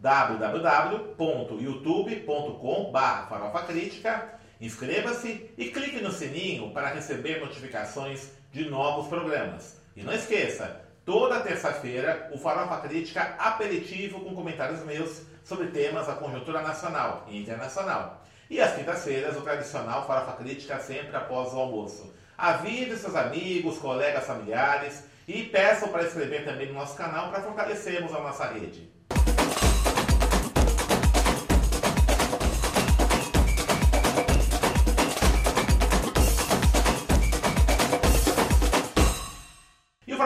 www.youtube.com.br farofacrítica, inscreva-se e clique no sininho para receber notificações de novos programas. E não esqueça, toda terça-feira o Farofa Crítica aperitivo com comentários meus sobre temas da conjuntura nacional e internacional. E às quintas-feiras o tradicional Farofa Crítica sempre após o almoço. Avise seus amigos, colegas, familiares e peçam para inscrever também no nosso canal para fortalecermos a nossa rede.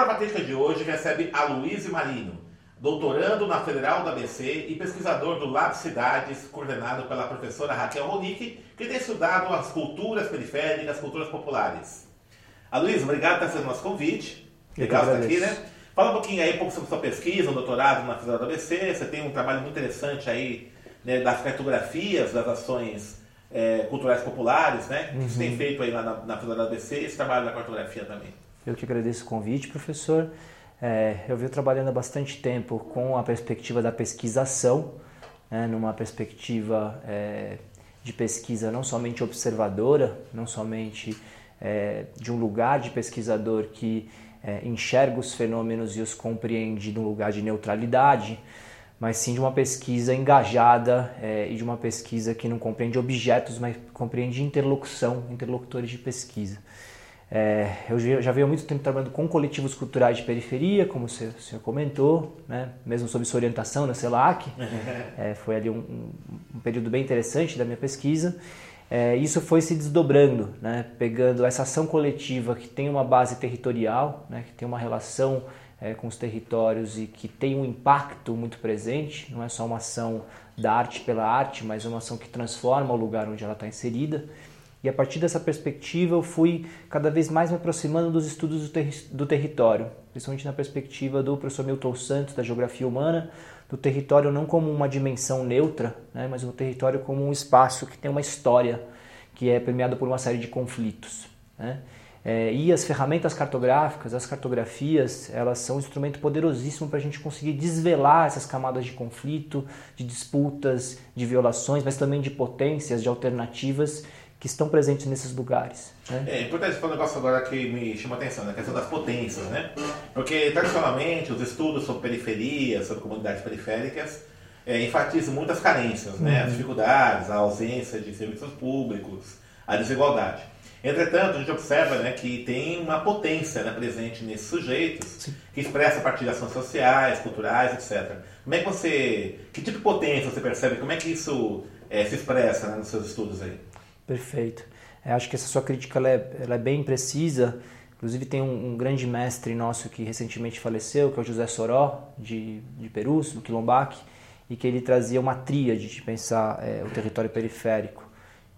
Crítica de hoje recebe a Luiz Marino, doutorando na Federal da ABC e pesquisador do Lab Cidades, coordenado pela professora Raquel Ronick, que tem estudado as culturas periféricas, as culturas populares. A Luiz, obrigado por ter nosso convite. Legal estar aqui, né? Fala um pouquinho aí um pouco sobre sua pesquisa, um doutorado na Federal da ABC. Você tem um trabalho muito interessante aí né, das cartografias das ações é, culturais populares, né? Uhum. Que você tem feito aí lá na, na Federal da ABC esse trabalho da cartografia também. Eu que agradeço o convite, professor. É, eu venho trabalhando há bastante tempo com a perspectiva da pesquisação, né, numa perspectiva é, de pesquisa não somente observadora, não somente é, de um lugar de pesquisador que é, enxerga os fenômenos e os compreende num lugar de neutralidade, mas sim de uma pesquisa engajada é, e de uma pesquisa que não compreende objetos, mas compreende interlocução, interlocutores de pesquisa. É, eu já venho há muito tempo trabalhando com coletivos culturais de periferia, como o senhor, o senhor comentou, né? mesmo sob sua orientação na CELAC. é, foi ali um, um, período bem interessante da minha pesquisa. É, isso foi se desdobrando, né? pegando essa ação coletiva que tem uma base territorial, né? que tem uma relação é, com os territórios e que tem um impacto muito presente, não é só uma ação da arte pela arte, mas uma ação que transforma o lugar onde ela está inserida. E a partir dessa perspectiva eu fui cada vez mais me aproximando dos estudos do, ter do território, principalmente na perspectiva do professor Milton Santos, da Geografia Humana, do território não como uma dimensão neutra, né, mas o território como um espaço que tem uma história, que é permeado por uma série de conflitos. Né? É, e as ferramentas cartográficas, as cartografias, elas são um instrumento poderosíssimo para a gente conseguir desvelar essas camadas de conflito, de disputas, de violações, mas também de potências, de alternativas que estão presentes nesses lugares. Né? É importante falar um negócio agora que me chama a atenção, né? a questão das potências, né? Porque tradicionalmente os estudos sobre periferias, sobre comunidades periféricas, é, enfatizam muitas carências, né? Uhum. As dificuldades, a ausência de serviços públicos, a desigualdade. Entretanto, a gente observa né, que tem uma potência né, presente nesses sujeitos, Sim. que expressa a partir de ações sociais, culturais, etc. Como é que você. Que tipo de potência você percebe? Como é que isso é, se expressa né, nos seus estudos aí? Perfeito. Eu acho que essa sua crítica ela é, ela é bem precisa. Inclusive tem um, um, grande mestre nosso que recentemente faleceu, que é o José Soró, de, de Perus, do Quilombac, e que ele trazia uma tríade de pensar é, o território periférico,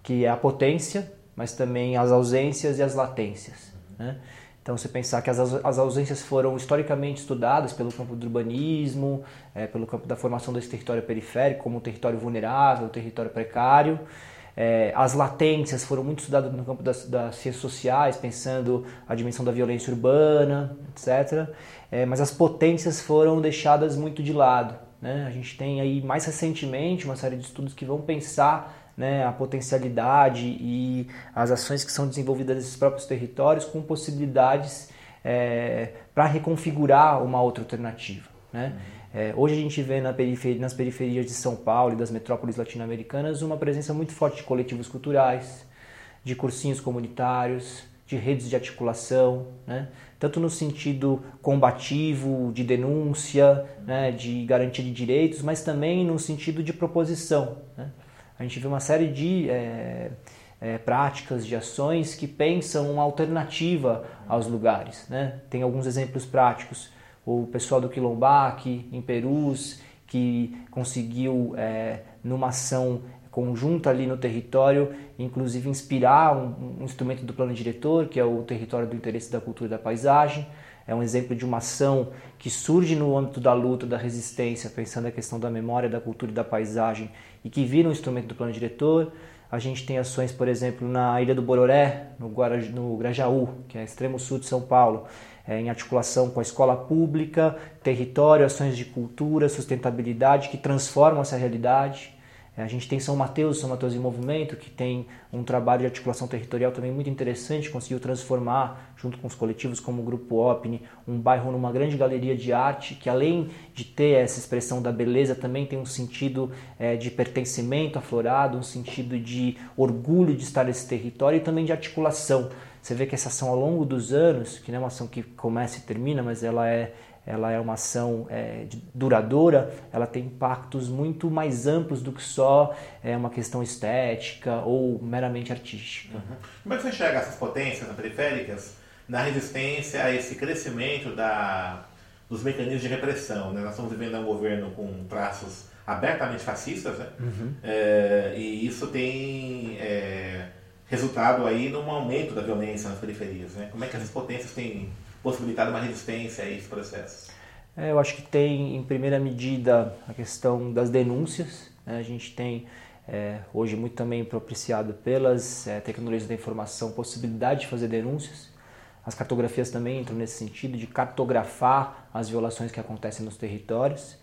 que é a potência, mas também as ausências e as latências. Né? Então, você pensar que as, as ausências foram historicamente estudadas pelo campo do urbanismo, é, pelo campo da formação desse território periférico como um território vulnerável, um território precário, é, as latências foram muito estudadas no campo das, das, ciências sociais, pensando a dimensão da violência urbana, etc. É, mas as potências foram deixadas muito de lado. Né? A gente tem aí mais recentemente uma série de estudos que vão pensar né, a potencialidade e as ações que são desenvolvidas nesses próprios territórios com possibilidades é, para reconfigurar uma outra alternativa. Né? Uhum. É, hoje a gente vê na periferia, nas periferias de São Paulo e das metrópoles latino-americanas uma presença muito forte de coletivos culturais, de cursinhos comunitários, de redes de articulação, né? tanto no sentido combativo, de denúncia, né? de garantia de direitos, mas também no sentido de proposição. Né? A gente vê uma série de é, é, práticas, de ações que pensam uma alternativa aos lugares. Né? Tem alguns exemplos práticos o pessoal do Quilombac em Perus, que conseguiu, é, numa ação conjunta ali no território, inclusive inspirar um, um instrumento do plano diretor, que é o território do interesse da cultura e da paisagem. É um exemplo de uma ação que surge no âmbito da luta, da resistência, pensando a questão da memória, da cultura e da paisagem, e que vira um instrumento do plano diretor. A gente tem ações, por exemplo, na Ilha do Bororé, no, Guaraj no Grajaú, que é extremo sul de São Paulo, é, em articulação com a escola pública, território, ações de cultura, sustentabilidade que transformam essa realidade. É, a gente tem São Mateus, São Mateus em Movimento, que tem um trabalho de articulação territorial também muito interessante, conseguiu transformar, junto com os coletivos como o Grupo OPNI, um bairro numa grande galeria de arte, que além de ter essa expressão da beleza, também tem um sentido é, de pertencimento aflorado, um sentido de orgulho de estar nesse território e também de articulação. Você vê que essa ação ao longo dos anos, que não é uma ação que começa e termina, mas ela é ela é uma ação é, duradoura, ela tem impactos muito mais amplos do que só é, uma questão estética ou meramente artística. Uhum. Como é que você enxerga essas potências periféricas na resistência a esse crescimento da, dos mecanismos de repressão? Né? Nós estamos vivendo um governo com traços abertamente fascistas, né? Uhum. É, e isso tem é, resultado aí num aumento da violência nas periferias. Né? Como é que essas potências têm possibilitado uma resistência a esse processo? É, eu acho que tem, em primeira medida, a questão das denúncias. Né? A gente tem é, hoje muito também propiciado pelas é, tecnologias da informação possibilidade de fazer denúncias. As cartografias também entram nesse sentido de cartografar as violações que acontecem nos territórios.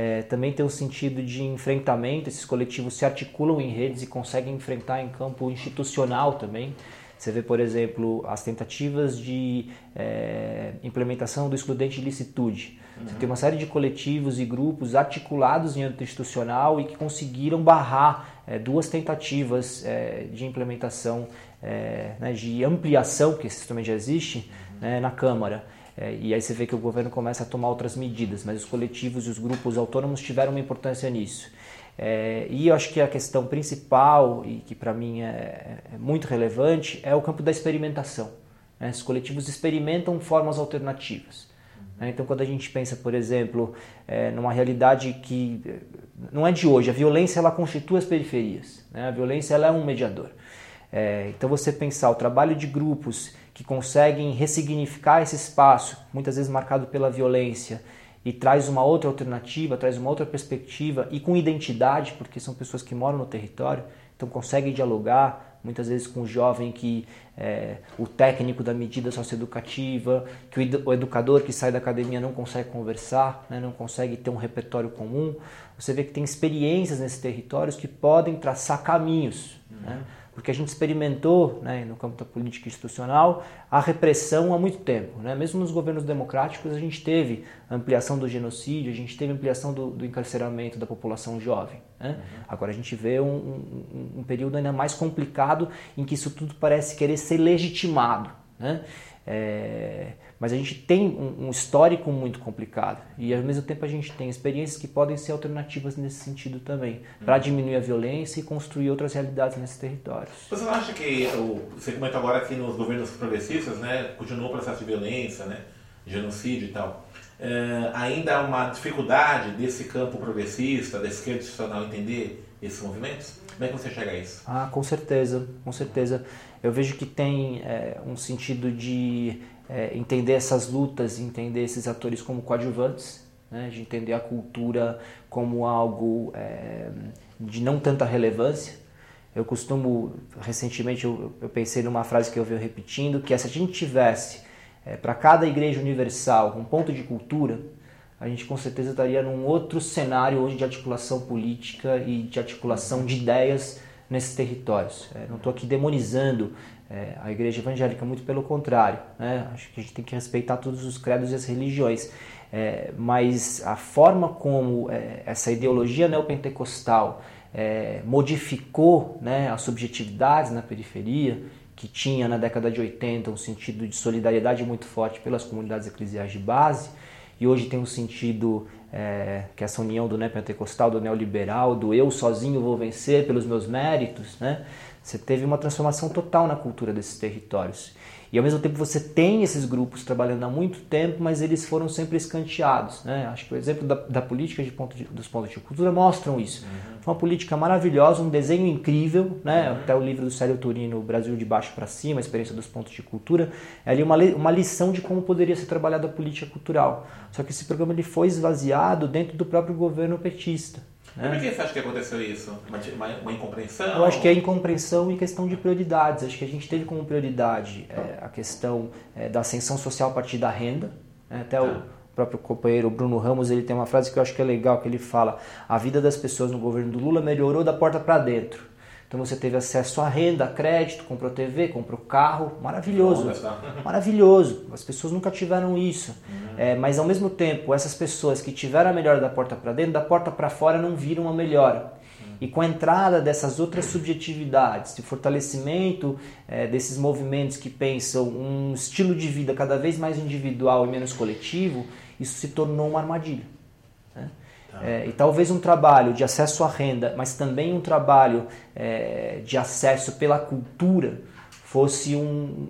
É, também tem um sentido de enfrentamento, esses coletivos se articulam em redes e conseguem enfrentar em campo institucional também. Você vê, por exemplo, as tentativas de é, implementação do excludente de licitude. Uhum. Você tem uma série de coletivos e grupos articulados em âmbito institucional e que conseguiram barrar é, duas tentativas é, de implementação, né, de ampliação, que esse sistema já existe, uhum. né, na Câmara. E aí você vê que o governo começa a tomar outras medidas, mas os coletivos e os grupos autônomos tiveram uma importância nisso. É, e eu acho que a questão principal, e que para mim é, é, muito relevante, é o campo da experimentação. Né? Os coletivos experimentam formas alternativas. Né? Então, quando a gente pensa, por exemplo, é, numa realidade que não é de hoje, a violência ela constitui as periferias. Né? A violência ela é um mediador. É, então, você pensar o trabalho de grupos que conseguem ressignificar esse espaço, muitas vezes marcado pela violência, e traz uma outra alternativa, traz uma outra perspectiva e com identidade, porque são pessoas que moram no território, então conseguem dialogar muitas vezes com o jovem que é, o técnico da medida socioeducativa, que o educador que sai da academia não consegue conversar, né, não consegue ter um repertório comum. Você vê que tem experiências nesses territórios que podem traçar caminhos. Né? Uhum. Né? Porque a gente experimentou né, no campo da política institucional a repressão há muito tempo. Né? Mesmo nos governos democráticos, a gente teve ampliação do genocídio, a gente teve ampliação do, do encarceramento da população jovem. Né? Uhum. Agora a gente vê um, um, um, período ainda mais complicado em que isso tudo parece querer ser legitimado. Né? É, mas a gente tem um, um, histórico muito complicado e ao mesmo tempo a gente tem experiências que podem ser alternativas nesse sentido também, para uhum. diminuir a violência e construir outras realidades nesses territórios. Você não acha que, você comentou agora que nos governos progressistas né, continuou o processo de violência, né, genocídio e tal, é, ainda há uma dificuldade desse campo progressista, da esquerda institucional entender esses movimentos? Como é que você chega a isso? Ah, com certeza, com certeza. Eu vejo que tem é, um sentido de é, entender essas lutas, entender esses atores como coadjuvantes, né, de entender a cultura como algo é, de não tanta relevância. Eu costumo, recentemente, eu, eu, pensei numa frase que eu venho repetindo, que é se a gente tivesse é, para cada igreja universal um ponto de cultura, a gente com certeza estaria num outro cenário hoje de articulação política e de articulação de ideias nesses territórios. É, não estou aqui demonizando é, a igreja evangélica, muito pelo contrário. Né? Acho que a gente tem que respeitar todos os credos e as religiões. É, mas a forma como é, essa ideologia neopentecostal é, modificou né, as subjetividades na periferia, que tinha na década de 80 um sentido de solidariedade muito forte pelas comunidades eclesiais de base, e hoje tem um sentido é, que essa união do neopentecostal, do neoliberal, do eu sozinho vou vencer pelos meus méritos, né? Você teve uma transformação total na cultura desses territórios. E ao mesmo tempo você tem esses grupos trabalhando há muito tempo, mas eles foram sempre escanteados. Né? Acho que o exemplo da, da política de ponto de, dos pontos de cultura mostram isso. Uhum. Foi uma política maravilhosa, um desenho incrível, né? Uhum. até o livro do Célio Turino, Brasil de Baixo para Cima, a experiência dos pontos de cultura, é ali uma, uma lição de como poderia ser trabalhada a política cultural. Só que esse programa ele foi esvaziado dentro do próprio governo petista. Né? Por que você acha que aconteceu isso? Uma, uma, incompreensão? Eu acho que é incompreensão e questão de prioridades. Acho que a gente teve como prioridade é, a questão é, da ascensão social a partir da renda. Né? Até o ah. próprio companheiro Bruno Ramos ele tem uma frase que eu acho que é legal, que ele fala a vida das pessoas no governo do Lula melhorou da porta para dentro. Então você teve acesso à renda, a crédito, comprou TV, comprou carro, maravilhoso, maravilhoso. As pessoas nunca tiveram isso, uhum. é, mas ao mesmo tempo essas pessoas que tiveram a melhora da porta para dentro, da porta para fora não viram a melhora. Uhum. E com a entrada dessas outras subjetividades, de fortalecimento é, desses movimentos que pensam um estilo de vida cada vez mais individual e menos coletivo, isso se tornou uma armadilha. Tá. É, e talvez um trabalho de acesso à renda, mas também um trabalho é, de acesso pela cultura fosse um,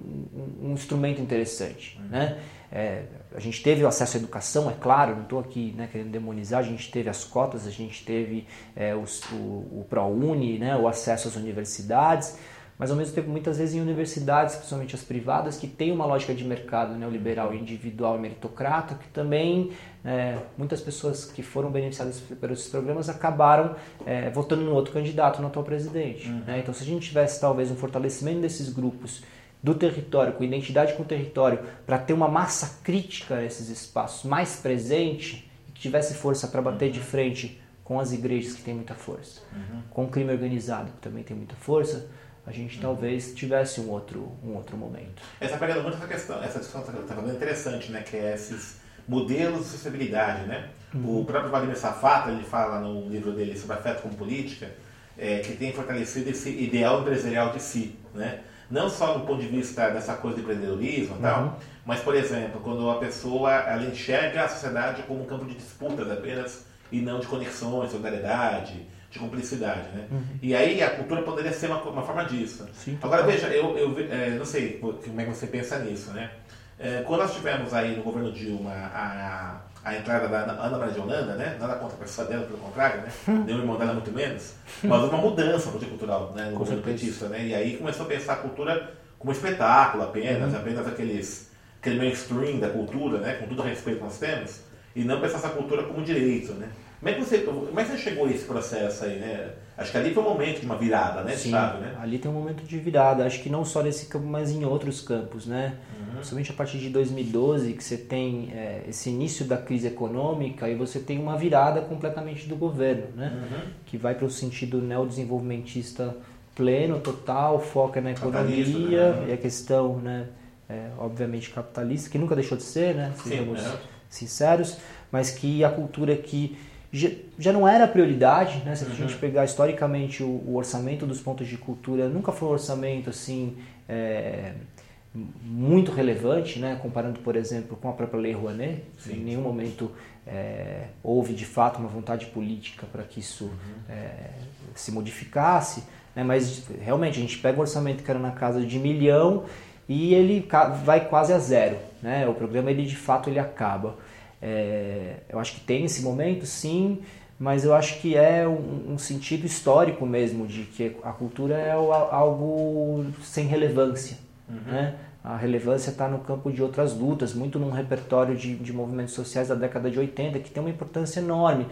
um, instrumento interessante. Uhum. Né? É, a gente teve o acesso à educação, é claro, não estou aqui né, querendo demonizar, a gente teve as cotas, a gente teve é, o, o, o ProUni, né, o acesso às universidades, mas ao mesmo tempo muitas vezes em universidades, principalmente as privadas, que têm uma lógica de mercado neoliberal, individual e meritocrata, que também é, muitas pessoas que foram beneficiadas por esses programas acabaram é, votando no outro candidato, no atual presidente. Uhum. Né? Então se a gente tivesse talvez um fortalecimento desses grupos do território, com identidade com o território, para ter uma massa crítica nesses espaços mais presente e que tivesse força para bater uhum. de frente com as igrejas que têm muita força, uhum. com o crime organizado que também tem muita força, a gente uhum. talvez tivesse um outro, um outro momento. Essa pegada muito essa questão, essa discussão está falando é interessante, né? Que é esses modelos de sustentabilidade, né? Uhum. O próprio Vladimir Safata, ele fala no livro dele sobre afeto com política, é, que tem fortalecido esse ideal empresarial de si, né? Não só do ponto de vista dessa coisa de empreendedorismo e tal, uhum. mas, por exemplo, quando a pessoa ela enxerga a sociedade como um campo de disputas apenas e não de conexões, solidariedade, de cumplicidade, né? Uhum. E aí a cultura poderia ser uma, uma forma disso. Sim, Agora veja, eu, eu é, não sei como é que você pensa nisso, né? É, quando nós tivemos aí no governo Dilma a, a entrada da Ana Maria de Holanda, né? Nada contra a pessoa dela, pelo contrário, né? Deu irmão dela muito menos, mas uma mudança cultural né? no Com governo petista, né? E aí começou a pensar a cultura como espetáculo apenas, uhum. apenas aqueles, aquele mainstream da cultura, né? Com todo o respeito que nós temos, e não pensar essa cultura como direito, né? Como é, que você, como é que você chegou a esse processo aí, né? Acho que ali foi um momento de uma virada, né? Sim, né? ali tem um momento de virada. Acho que não só nesse campo, mas em outros campos, né? Uhum. Principalmente a partir de 2012, que você tem é, esse início da crise econômica e você tem uma virada completamente do governo, né? Uhum. Que vai para o sentido neodesenvolvimentista pleno, total, foca na economia né? e a questão, né? É, obviamente capitalista, que nunca deixou de ser, né? Sejamos Sim, é. sinceros, mas que a cultura que já não era prioridade, né? Se a gente uhum. pegar historicamente o, o, orçamento dos pontos de cultura, nunca foi um orçamento assim é, muito relevante, né? Comparando, por exemplo, com a própria Lei Rouanet, sim, em nenhum sim. momento é, houve de fato uma vontade política para que isso uhum. é, se modificasse, né? Mas realmente a gente pega o orçamento que era na casa de milhão e ele vai quase a zero, né? O programa ele de fato ele acaba. É, eu acho que tem esse momento, sim, mas eu acho que é um, um, sentido histórico mesmo de que a cultura é algo sem relevância. Uhum. Né? A relevância está no campo de outras lutas, muito num repertório de, de movimentos sociais da década de 80, que tem uma importância enorme.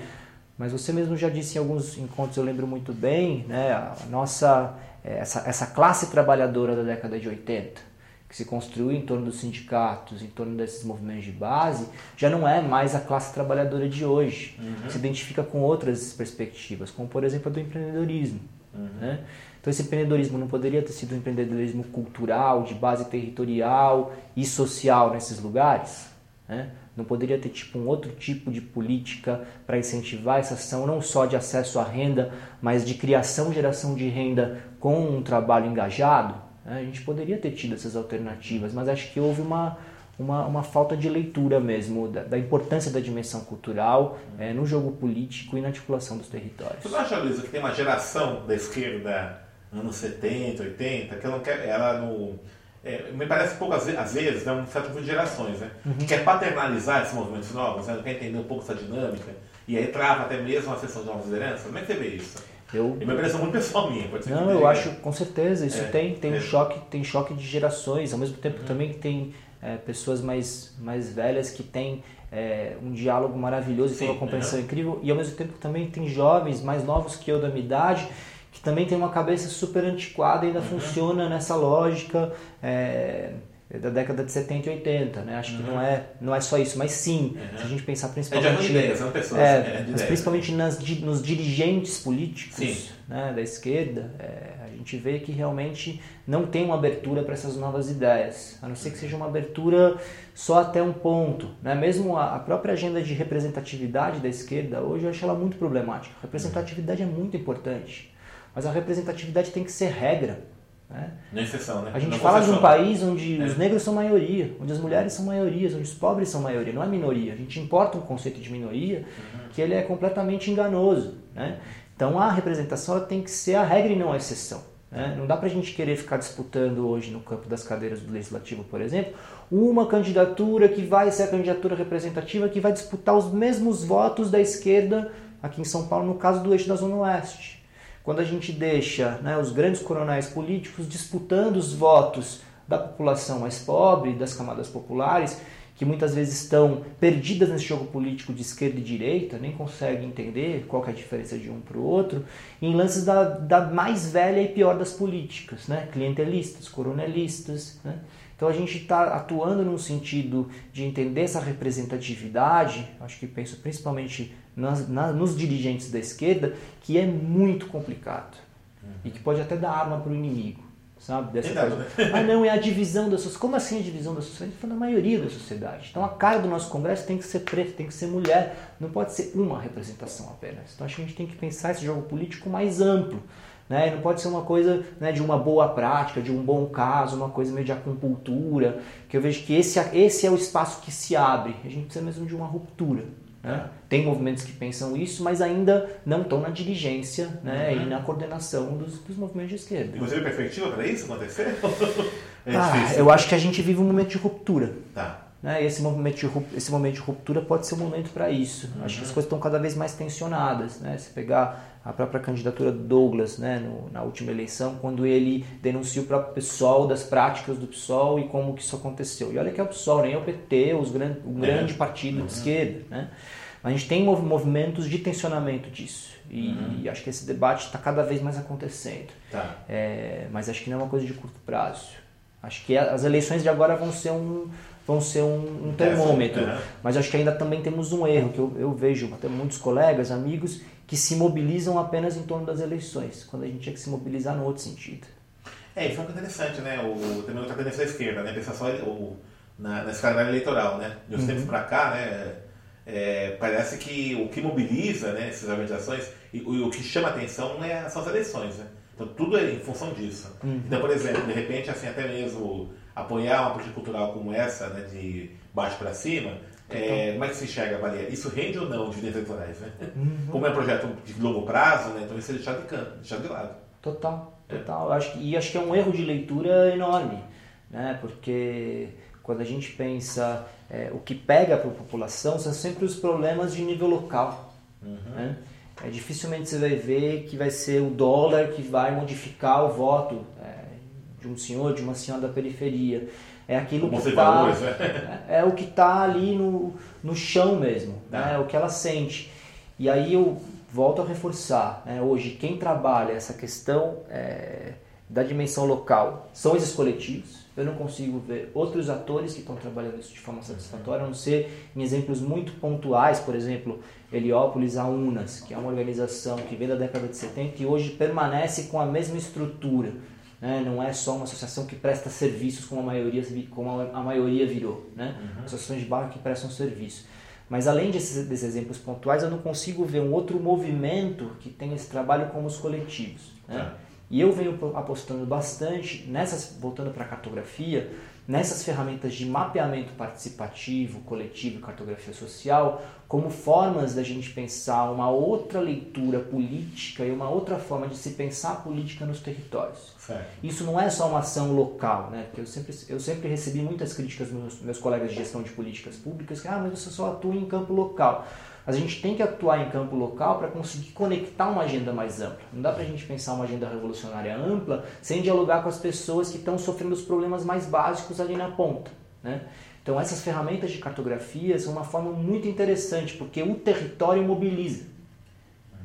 Mas você mesmo já disse em alguns encontros, eu lembro muito bem, né, a nossa, essa, essa classe trabalhadora da década de 80, que se construiu em torno dos sindicatos, em torno desses movimentos de base, já não é mais a classe trabalhadora de hoje. Uhum. Se identifica com outras perspectivas, como por exemplo a do empreendedorismo. Uhum. Né? Então esse empreendedorismo não poderia ter sido um empreendedorismo cultural, de base territorial e social nesses lugares? Né? Não poderia ter tipo um outro tipo de política para incentivar essa ação não só de acesso à renda, mas de criação e geração de renda com um trabalho engajado? Né? A gente poderia ter tido essas alternativas, mas acho que houve uma, uma, uma falta de leitura mesmo da, da importância da dimensão cultural é, no jogo político e na articulação dos territórios. Você não acha, Luísa, que tem uma geração da esquerda, anos 70, 80, que ela não quer, ela no, é, me parece um pouco às vezes, né, um certo tipo de gerações, né? Uhum. Que quer paternalizar esses movimentos novos, né? quer entender um pouco essa dinâmica, e aí trava até mesmo a sessão de novas lideranças. Como é que você vê isso? Eu, e uma impressão muito pessoal minha, pode ser Não, eu acho, com certeza, isso é, tem, tem é. um choque, tem choque de gerações, ao mesmo tempo uhum. também tem é, pessoas mais, mais velhas que têm é, um diálogo maravilhoso e tem uma compreensão incrível, e ao mesmo tempo também tem jovens mais novos que eu da minha idade que também tem uma cabeça super antiquada e ainda uhum. funciona nessa lógica é, da década de 70 e 80, né? Acho uhum. que não é, não é só isso, mas sim, uhum. se a gente pensar principalmente... É de ideias, são pessoas, é, é mas principalmente nas, nos dirigentes políticos né, da esquerda, é, a gente vê que realmente não tem uma abertura para essas novas ideias, a não ser que seja uma abertura só até um ponto. Né? Mesmo a, a própria agenda de representatividade da esquerda, hoje eu acho ela muito problemática. A representatividade é muito importante, mas a representatividade tem que ser regra. Né? Não exceção, né? A gente fala de um país onde é. os negros são maioria, onde as mulheres são maioria, onde os pobres são maioria, não é minoria. A gente importa um conceito de minoria uhum. que ele é completamente enganoso. Né? Então a representação tem que ser a regra e não a exceção. Né? Não dá para a gente querer ficar disputando hoje no campo das cadeiras do Legislativo, por exemplo, uma candidatura que vai ser a candidatura representativa que vai disputar os mesmos votos da esquerda aqui em São Paulo, no caso do eixo da Zona Oeste quando a gente deixa né, os grandes coronéis políticos disputando os votos da população mais pobre, das camadas populares, que muitas vezes estão perdidas nesse jogo político de esquerda e direita, nem conseguem entender qual é a diferença de um para o outro, em lances da, da mais velha e pior das políticas, né? clientelistas, coronelistas. Né? Então a gente está atuando num sentido de entender essa representatividade, acho que penso principalmente nas, na, nos dirigentes da esquerda que é muito complicado uhum. e que pode até dar arma para o inimigo, sabe? Dessa coisa. Né? Ah, não, é a divisão da sociedade. Como assim a divisão da sociedade? Foi na maioria da sociedade. Então a cara do nosso Congresso tem que ser preta, tem que ser mulher, não pode ser uma representação apenas. Então acho que a gente tem que pensar esse jogo político mais amplo. Né? Não pode ser uma coisa né, de uma boa prática, de um bom caso, uma coisa meio de acupuntura, que eu vejo que esse, esse é o espaço que se abre. A gente precisa mesmo de uma ruptura. Né? Tem movimentos que pensam isso, mas ainda não estão na dirigência né, uhum. e na coordenação dos, dos movimentos de esquerda. E você vê perspectiva para isso acontecer? é ah, eu acho que a gente vive um momento de ruptura. Tá. Né? esse, momento de, esse momento de ruptura pode ser um momento para isso. Uhum. Acho que as coisas estão cada vez mais tensionadas. Né? Se pegar a própria candidatura do Douglas né, no, na última eleição, quando ele denuncia o próprio PSOL, das práticas do PSOL e como que isso aconteceu. E olha que é o PSOL, nem é o PT, os gran, o é. grande partido uhum. de esquerda. Né? A gente tem movimentos de tensionamento disso. E, uhum. acho que esse debate está cada vez mais acontecendo. Tá. É, mas acho que não é uma coisa de curto prazo. Acho que as eleições de agora vão ser um, vão ser um, um termômetro. É. Mas acho que ainda também temos um erro, que eu, eu vejo até muitos colegas, amigos, que se mobilizam apenas em torno das eleições, quando a gente tinha que se mobilizar no outro sentido. É, isso é interessante, né? O, também outra tendência da esquerda, né? Pensar só o, na, na escala eleitoral, né? De uns uhum. tempos para cá, né? É, parece que o que mobiliza né, essas organizações e o, o que chama atenção é, são as eleições. Né? Então tudo é em função disso. Uhum. Então, por exemplo, de repente, assim, até mesmo apoiar uma política cultural como essa, né, de baixo para cima, é, como é que se enxerga, Maria? Isso rende ou não dividendos eleitorais? Né? Uhum. Como é um projeto de longo prazo, né, então isso é deixado de, canto, deixado de lado. Total, total. É. Acho que, e acho que é um erro de leitura enorme, né? porque quando a gente pensa é, o que pega para a população são sempre os problemas de nível local. Uhum. Né? É, dificilmente você vai ver que vai ser o dólar que vai modificar o voto é, de um senhor, de uma senhora da periferia. É aquilo Como que está né? é, é, o que está ali no, no chão mesmo, né? é o que ela sente. E aí eu volto a reforçar, né? hoje quem trabalha essa questão é, da dimensão local são esses coletivos, eu não consigo ver outros atores que estão trabalhando isso de forma satisfatória, a não ser em exemplos muito pontuais, por exemplo, Heliópolis a Unas, que é uma organização que vem da década de 70 e hoje permanece com a mesma estrutura. Né? Não é só uma associação que presta serviços como a maioria, como a maioria virou. Né? Uhum. Associações de bairro que prestam serviço. Mas além desses, desses, exemplos pontuais, eu não consigo ver um outro movimento que tenha esse trabalho como os coletivos. Né? E eu venho apostando bastante nessas, voltando para a cartografia, nessas ferramentas de mapeamento participativo, coletivo e cartografia social, como formas da gente pensar uma outra leitura política e uma outra forma de se pensar a política nos territórios. Certo. Isso não é só uma ação local, né? Porque eu sempre, eu sempre recebi muitas críticas dos meus, meus colegas de gestão de políticas públicas que, ah, mas você só atua em campo local. Mas a gente tem que atuar em campo local para conseguir conectar uma agenda mais ampla. Não dá para a gente pensar uma agenda revolucionária ampla sem dialogar com as pessoas que estão sofrendo os problemas mais básicos ali na ponta. Né? Então essas ferramentas de cartografia são uma forma muito interessante porque o território mobiliza.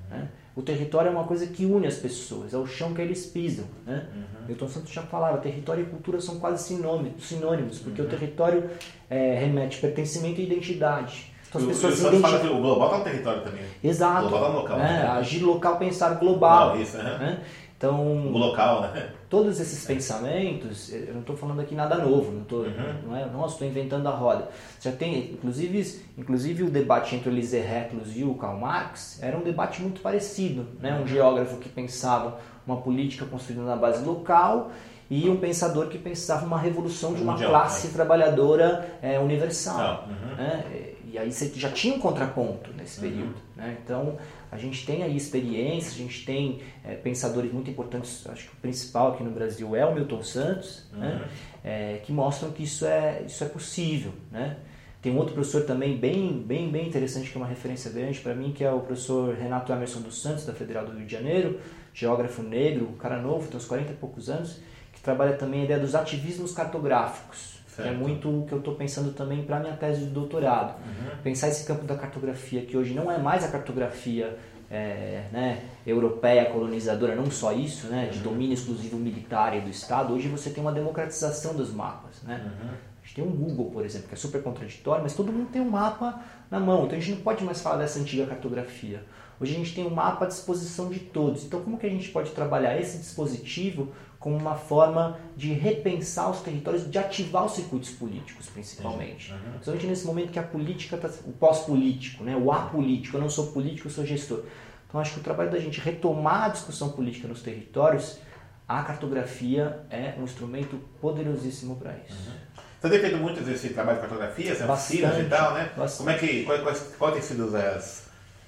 Né? O território é uma coisa que une as pessoas, é o chão que eles pisam. Né? Uhum. Milton Santos já falava, território e cultura são quase sinônimos, sinônimos porque uhum. o território é, remete pertencimento e identidade. Então, as pessoas se identificam. o global está no território também. Exato. O global está no local. Né? Agir local, pensar global. Não, isso, né? Então, o local, né? Todos esses pensamentos, eu não estou falando aqui nada novo, não estou, uhum. não é, nossa, estou inventando a roda. Já tem, inclusive, inclusive o debate entre o Elisée Reclus e o Karl Marx era um debate muito parecido, né? Um geógrafo que pensava uma política construída na base local e um pensador que pensava uma revolução de uma Mundial, classe né? trabalhadora é, universal. Uhum. Né? E aí você já tinha um contraponto nesse uhum. período. Uhum. Né? Então a gente tem aí experiência, a gente tem é, pensadores muito importantes, acho que o principal aqui no Brasil é o Milton Santos, né? uhum. né? é, que mostram que isso é, isso é possível. Né? Tem um outro professor também bem, bem, bem interessante, que é uma referência grande para mim, que é o professor Renato Emerson dos Santos, da Federal do Rio de Janeiro, geógrafo negro, um cara novo, tem uns 40 e poucos anos, que trabalha também a ideia dos ativismos cartográficos. Certo. é muito o que eu estou pensando também para minha tese de doutorado. Uhum. Pensar esse campo da cartografia, que hoje não é mais a cartografia é, né, europeia colonizadora, não só isso, né, de uhum. domínio exclusivo militar e do Estado, hoje você tem uma democratização dos mapas. Né? Uhum. A gente tem um Google, por exemplo, que é super contraditório, mas todo mundo tem um mapa na mão, então a gente não pode mais falar dessa antiga cartografia. Hoje a gente tem um mapa à disposição de todos. Então, como que a gente pode trabalhar esse dispositivo como uma forma de repensar os territórios, de ativar os circuitos políticos, principalmente. Uhum. Principalmente nesse momento que a política está. o pós-político, né? o apolítico. Eu não sou político, eu sou gestor. Então, acho que o trabalho da gente retomar a discussão política nos territórios, a cartografia é um instrumento poderosíssimo para isso. Uhum. Você tem feito muito esse trabalho de cartografia, oficinas e tal, né? Bastante. Como é que, qual, qual, qual tem sido as,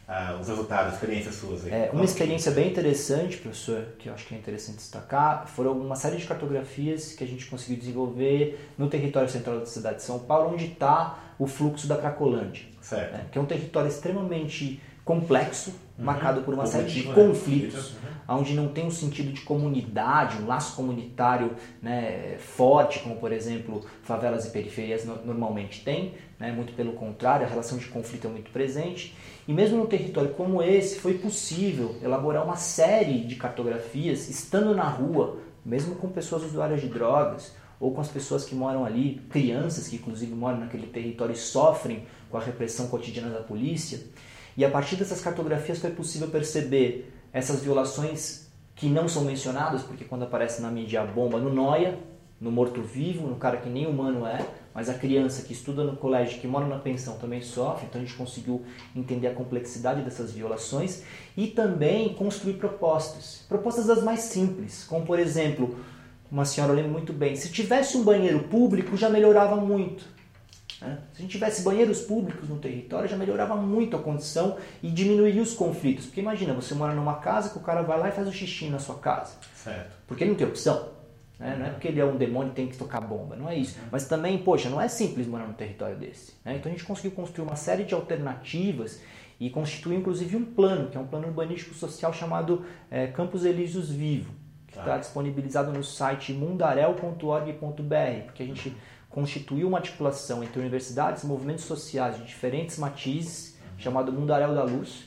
ah, os resultados, experiências suas aí? É, uma experiência bem interessante, professor, que eu acho que é interessante destacar, foram uma série de cartografias que a gente conseguiu desenvolver no território central da cidade de São Paulo, onde está o fluxo da Cracolândia. Certo. Né? Que é um território extremamente complexo, uhum. marcado por uma série de né? conflitos, uhum. onde não tem um sentido de comunidade, um laço comunitário né, forte, como por exemplo favelas e periferias normalmente têm, né? muito pelo contrário, a relação de conflito é muito presente. E mesmo num território como esse, foi possível elaborar uma série de cartografias estando na rua, mesmo com pessoas usuárias de drogas, ou com as pessoas que moram ali, crianças que inclusive moram naquele território e sofrem com a repressão cotidiana da polícia. E a partir dessas cartografias foi possível perceber essas violações que não são mencionadas, porque quando aparece na mídia a bomba no noia, no morto-vivo, no cara que nem humano é, mas a criança que estuda no colégio, que mora na pensão, também sofre, então a gente conseguiu entender a complexidade dessas violações e também construir propostas. Propostas das mais simples, como por exemplo, uma senhora lembra muito bem, se tivesse um banheiro público já melhorava muito. Né? Se a gente tivesse banheiros públicos no território, já melhorava muito a condição e diminuiria os conflitos. Porque imagina, você mora numa casa que o cara vai lá e faz o xixi na sua casa. Certo. Porque ele não tem opção. Né? Não é porque ele é um demônio e tem que tocar bomba, não é isso. Mas também, poxa, não é simples morar num território desse. Né? Então a gente conseguiu construir uma série de alternativas e constituir inclusive um plano, que é um plano urbanístico social chamado é, Campos Elíseos Vivo, que está tá. disponibilizado no site mundarel.org.br, porque a gente constituiu uma articulação entre universidades e movimentos sociais de diferentes matizes, chamado Mundarel da Luz,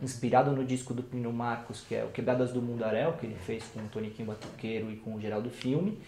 inspirado no disco do Pino Marcos, que é o Quebradas do Mundaréu, que ele fez com o Toniquinho Batuqueiro e com o Geraldo Filme.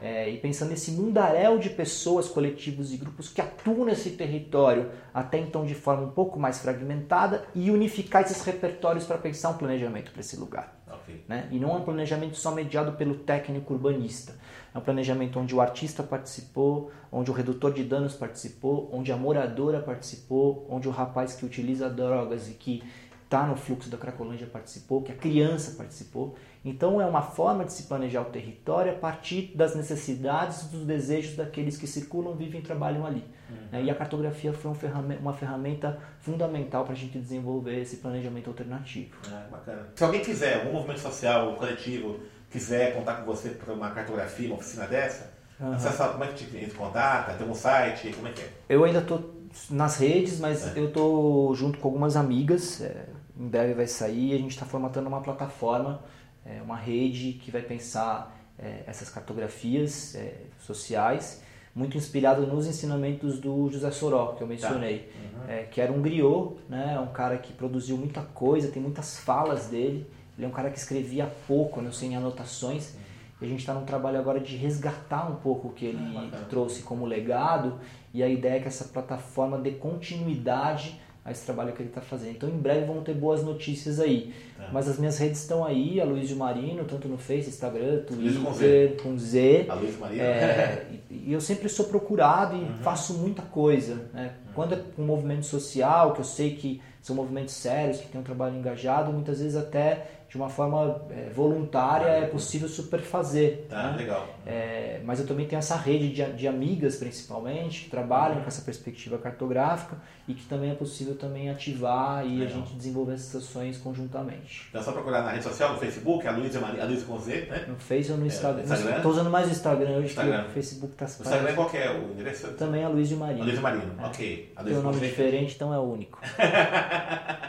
É, e pensando nesse mundaréu de pessoas, coletivos e grupos que atuam nesse território, até então de forma um pouco mais fragmentada, e unificar esses repertórios para pensar um planejamento para esse lugar. Né? E não é um planejamento só mediado pelo técnico urbanista. É um planejamento onde o artista participou, onde o redutor de danos participou, onde a moradora participou, onde o rapaz que utiliza drogas e que está no fluxo da Cracolândia participou, que a criança participou. Então é uma forma de se planejar o território a partir das necessidades dos desejos daqueles que circulam, vivem e trabalham ali. Uhum. Né? E a cartografia foi uma ferramenta fundamental para a gente desenvolver esse planejamento alternativo. É, bacana. Se alguém quiser, algum movimento social, coletivo, quiser contar com você para uma cartografia, uma oficina dessa, uhum. acessa, como é que te, te contata? Tem um site? Como é que é? Eu ainda estou nas redes, mas é. eu estou junto com algumas amigas. É, em breve vai sair. A gente está formatando uma plataforma é, uma rede que vai pensar é, essas cartografias é, sociais, muito inspirado nos ensinamentos do José Soró, que eu mencionei, tá. uhum. É, que era um griot, né, um cara que produziu muita coisa, tem muitas falas dele, ele é um cara que escrevia pouco, não sem anotações, e a gente está num trabalho agora de resgatar um pouco o que ele ah, trouxe como legado, e a ideia é que essa plataforma dê continuidade a esse trabalho que ele está fazendo. Então, em breve vão ter boas notícias aí. É. Mas as minhas redes estão aí, a Luiz Marino, tanto no Face, Instagram, Twitter, com Z. Com Z. A Luiz Marino. É, e, eu sempre sou procurado e uhum. faço muita coisa. Né? Uhum. Quando é um movimento social, que eu sei que são movimentos sérios, que tem um trabalho engajado, muitas vezes até de uma forma é, voluntária ah, é possível superfazer. Tá, né? legal. É, mas eu também tenho essa rede de, de amigas, principalmente, que trabalham uhum. com essa perspectiva cartográfica e que também é possível também ativar e legal. a gente desenvolver essas ações conjuntamente. Então é só procurar na rede social, no Facebook, a Luísa, a Luísa com Z, né? No Face ou no Instagram. É, Estou usando mais o Instagram hoje, Instagram. que o Facebook está... O Instagram qual é o endereço? Também é a Luísa Marino. A Luísa Marino, é. ok. Tem um nome diferente, então é o único.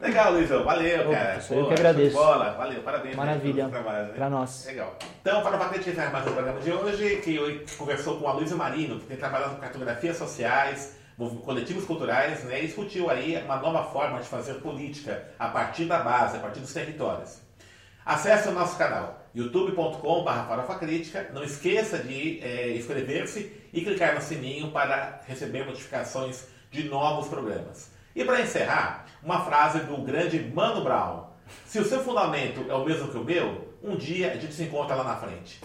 Legal, Luizão. Valeu, cara. Pô, eu que agradeço. Bola. Valeu, parabéns. Maravilha. Trabalho, né? Para nós. Legal. Então, para o mais o programa de hoje, que eu conversou com a Luísa Marino, que tem trabalhado com cartografias sociais, coletivos culturais, né, e discutiu aí uma nova forma de fazer política a partir da base, a partir dos territórios. Acesse o nosso canal youtube.com.br. Não esqueça de é, inscrever-se e clicar no sininho para receber notificações de novos programas. E para encerrar, uma frase do grande Mano Brown. Se o seu fundamento é o mesmo que o meu, um dia a gente se encontra lá na frente.